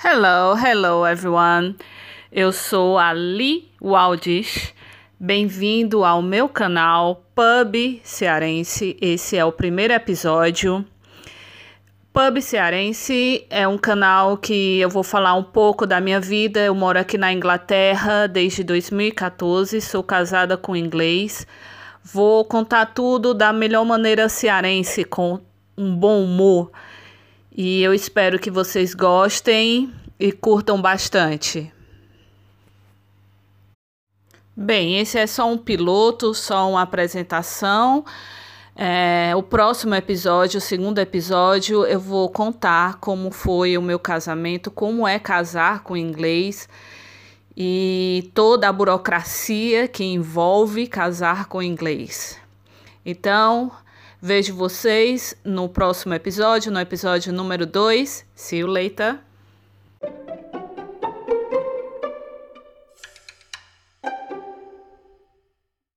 Hello, hello everyone. Eu sou a Li Waldish. Bem-vindo ao meu canal Pub Cearense. Esse é o primeiro episódio. Pub Cearense é um canal que eu vou falar um pouco da minha vida. Eu moro aqui na Inglaterra desde 2014, sou casada com inglês. Vou contar tudo da melhor maneira cearense, com um bom humor. E eu espero que vocês gostem e curtam bastante. Bem, esse é só um piloto, só uma apresentação. É, o próximo episódio, o segundo episódio, eu vou contar como foi o meu casamento, como é casar com inglês e toda a burocracia que envolve casar com inglês. Então, Vejo vocês no próximo episódio, no episódio número 2. See you later.